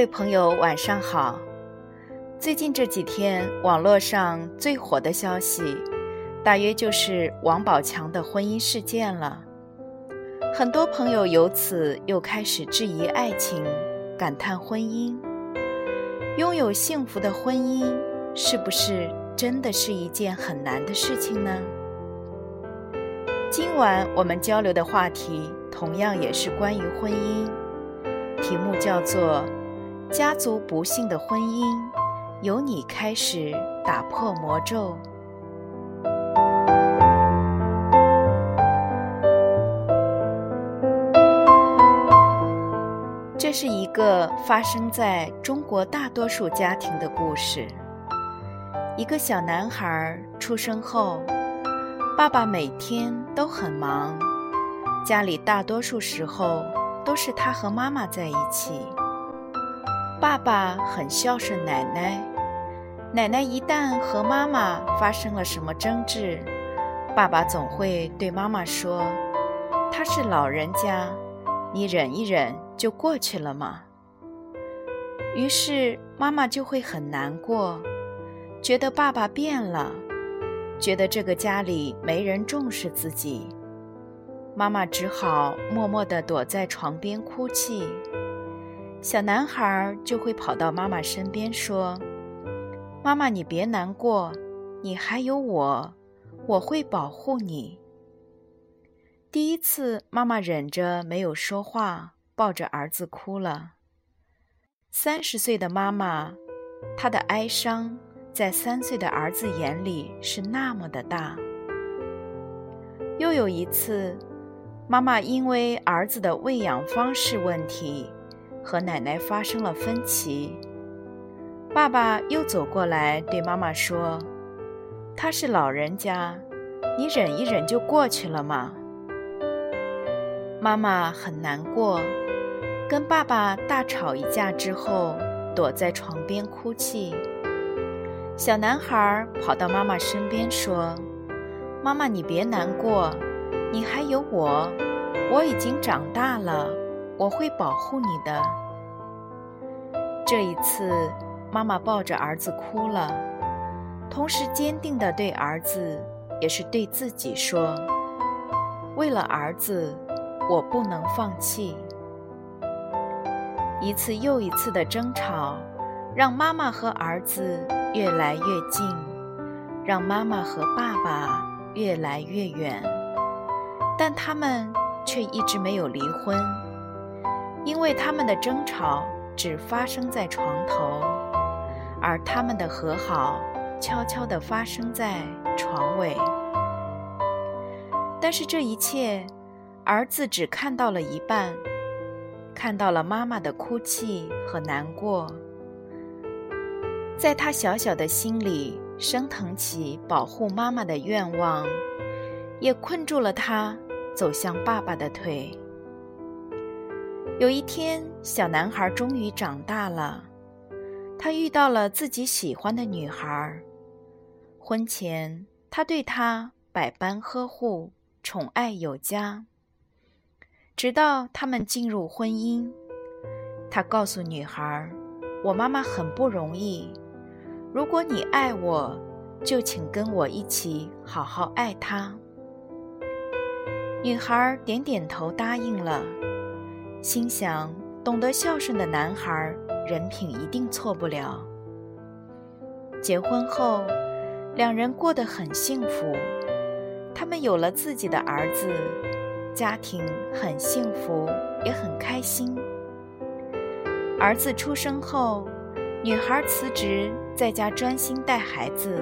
各位朋友，晚上好。最近这几天，网络上最火的消息，大约就是王宝强的婚姻事件了。很多朋友由此又开始质疑爱情，感叹婚姻。拥有幸福的婚姻，是不是真的是一件很难的事情呢？今晚我们交流的话题，同样也是关于婚姻，题目叫做。家族不幸的婚姻，由你开始打破魔咒。这是一个发生在中国大多数家庭的故事。一个小男孩出生后，爸爸每天都很忙，家里大多数时候都是他和妈妈在一起。爸爸很孝顺奶奶，奶奶一旦和妈妈发生了什么争执，爸爸总会对妈妈说：“他是老人家，你忍一忍就过去了嘛。”于是妈妈就会很难过，觉得爸爸变了，觉得这个家里没人重视自己，妈妈只好默默地躲在床边哭泣。小男孩就会跑到妈妈身边说：“妈妈，你别难过，你还有我，我会保护你。”第一次，妈妈忍着没有说话，抱着儿子哭了。三十岁的妈妈，她的哀伤在三岁的儿子眼里是那么的大。又有一次，妈妈因为儿子的喂养方式问题。和奶奶发生了分歧，爸爸又走过来对妈妈说：“他是老人家，你忍一忍就过去了嘛。”妈妈很难过，跟爸爸大吵一架之后，躲在床边哭泣。小男孩跑到妈妈身边说：“妈妈，你别难过，你还有我，我已经长大了。”我会保护你的。这一次，妈妈抱着儿子哭了，同时坚定地对儿子，也是对自己说：“为了儿子，我不能放弃。”一次又一次的争吵，让妈妈和儿子越来越近，让妈妈和爸爸越来越远，但他们却一直没有离婚。因为他们的争吵只发生在床头，而他们的和好悄悄地发生在床尾。但是这一切，儿子只看到了一半，看到了妈妈的哭泣和难过，在他小小的心里升腾起保护妈妈的愿望，也困住了他走向爸爸的腿。有一天，小男孩终于长大了，他遇到了自己喜欢的女孩。婚前，他对她百般呵护，宠爱有加。直到他们进入婚姻，他告诉女孩：“我妈妈很不容易，如果你爱我，就请跟我一起好好爱她。”女孩点点头，答应了。心想，懂得孝顺的男孩，人品一定错不了。结婚后，两人过得很幸福，他们有了自己的儿子，家庭很幸福，也很开心。儿子出生后，女孩辞职，在家专心带孩子，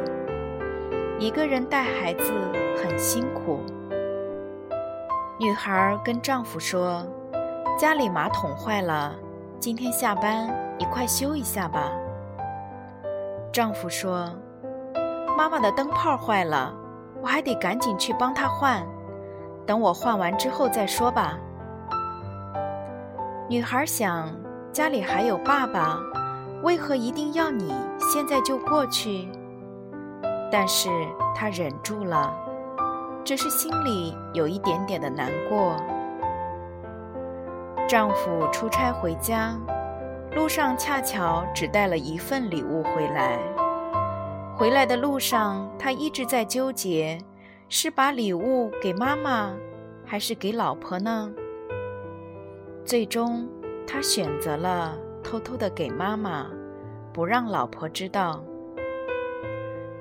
一个人带孩子很辛苦。女孩跟丈夫说。家里马桶坏了，今天下班你快修一下吧。”丈夫说：“妈妈的灯泡坏了，我还得赶紧去帮她换。等我换完之后再说吧。”女孩想，家里还有爸爸，为何一定要你现在就过去？但是她忍住了，只是心里有一点点的难过。丈夫出差回家。路上恰巧只带了一份礼物回来。回来的路上，他一直在纠结，是把礼物给妈妈，还是给老婆呢？最终，他选择了偷偷的给妈妈，不让老婆知道。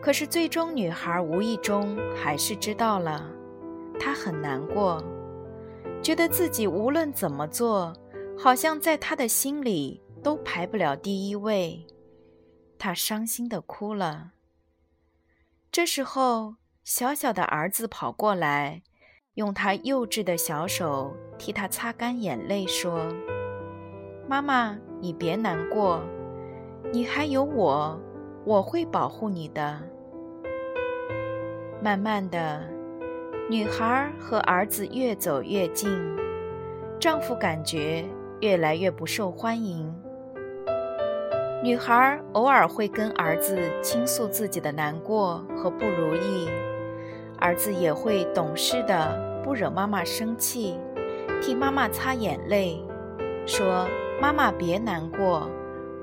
可是，最终女孩无意中还是知道了，她很难过，觉得自己无论怎么做，好像在他的心里。都排不了第一位，他伤心的哭了。这时候，小小的儿子跑过来，用他幼稚的小手替他擦干眼泪，说：“妈妈，你别难过，你还有我，我会保护你的。”慢慢的，女孩和儿子越走越近，丈夫感觉越来越不受欢迎。女孩偶尔会跟儿子倾诉自己的难过和不如意，儿子也会懂事的不惹妈妈生气，替妈妈擦眼泪，说：“妈妈别难过，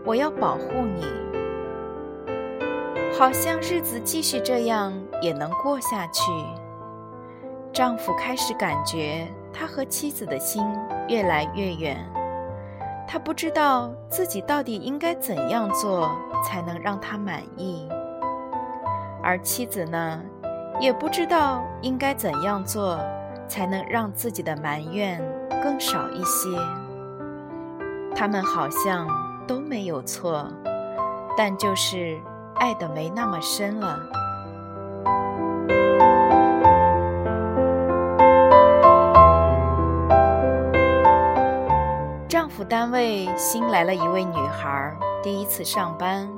我要保护你。”好像日子继续这样也能过下去。丈夫开始感觉他和妻子的心越来越远。他不知道自己到底应该怎样做才能让他满意，而妻子呢，也不知道应该怎样做才能让自己的埋怨更少一些。他们好像都没有错，但就是爱的没那么深了。单位新来了一位女孩，第一次上班，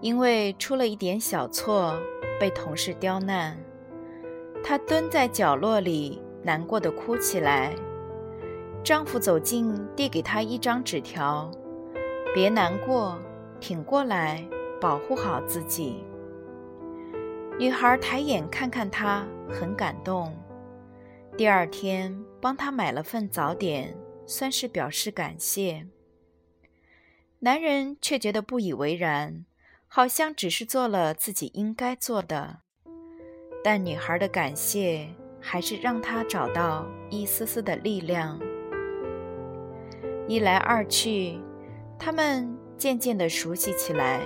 因为出了一点小错，被同事刁难。她蹲在角落里，难过的哭起来。丈夫走近，递给她一张纸条：“别难过，挺过来，保护好自己。”女孩抬眼看看他，很感动。第二天，帮他买了份早点。算是表示感谢。男人却觉得不以为然，好像只是做了自己应该做的。但女孩的感谢还是让他找到一丝丝的力量。一来二去，他们渐渐的熟悉起来。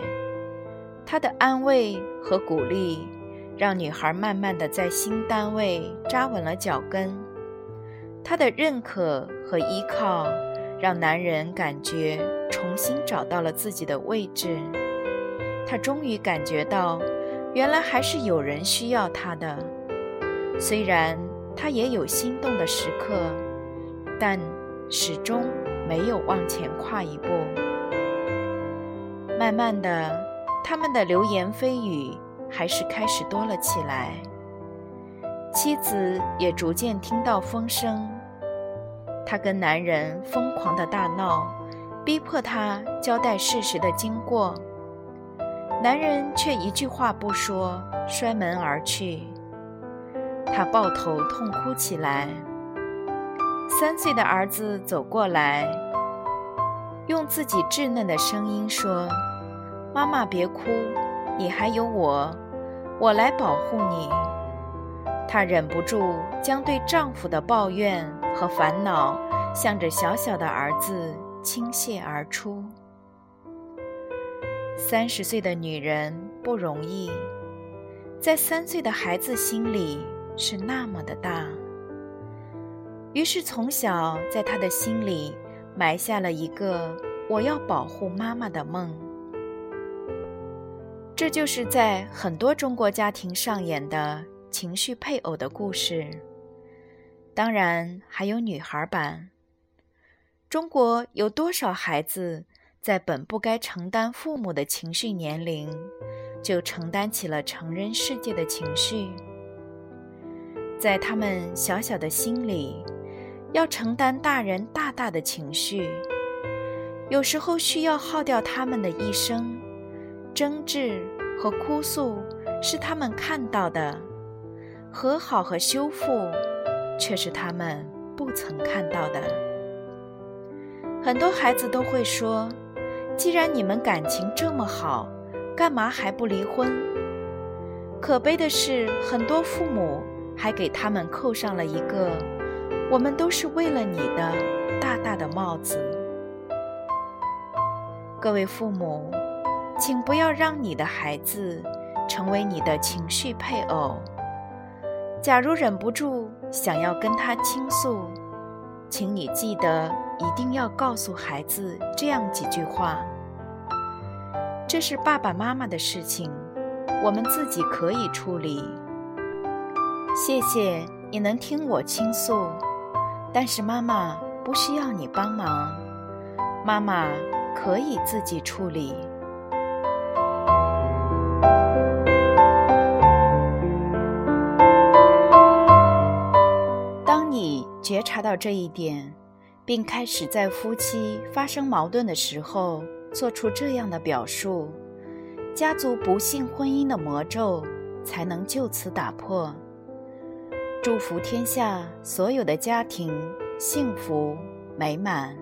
他的安慰和鼓励，让女孩慢慢的在新单位扎稳了脚跟。他的认可和依靠，让男人感觉重新找到了自己的位置。他终于感觉到，原来还是有人需要他的。虽然他也有心动的时刻，但始终没有往前跨一步。慢慢的，他们的流言蜚语还是开始多了起来。妻子也逐渐听到风声。她跟男人疯狂的大闹，逼迫他交代事实的经过。男人却一句话不说，摔门而去。她抱头痛哭起来。三岁的儿子走过来，用自己稚嫩的声音说：“妈妈别哭，你还有我，我来保护你。”她忍不住将对丈夫的抱怨。和烦恼向着小小的儿子倾泻而出。三十岁的女人不容易，在三岁的孩子心里是那么的大。于是从小在他的心里埋下了一个我要保护妈妈的梦。这就是在很多中国家庭上演的情绪配偶的故事。当然还有女孩版。中国有多少孩子在本不该承担父母的情绪年龄，就承担起了成人世界的情绪？在他们小小的心里，要承担大人大大的情绪，有时候需要耗掉他们的一生。争执和哭诉是他们看到的，和好和修复却是他们不曾看到的。很多孩子都会说：“既然你们感情这么好，干嘛还不离婚？”可悲的是，很多父母还给他们扣上了一个“我们都是为了你的”大大的帽子。各位父母，请不要让你的孩子成为你的情绪配偶。假如忍不住想要跟他倾诉，请你记得一定要告诉孩子这样几句话：这是爸爸妈妈的事情，我们自己可以处理。谢谢你能听我倾诉，但是妈妈不需要你帮忙，妈妈可以自己处理。察到这一点，并开始在夫妻发生矛盾的时候做出这样的表述，家族不幸婚姻的魔咒才能就此打破。祝福天下所有的家庭幸福美满。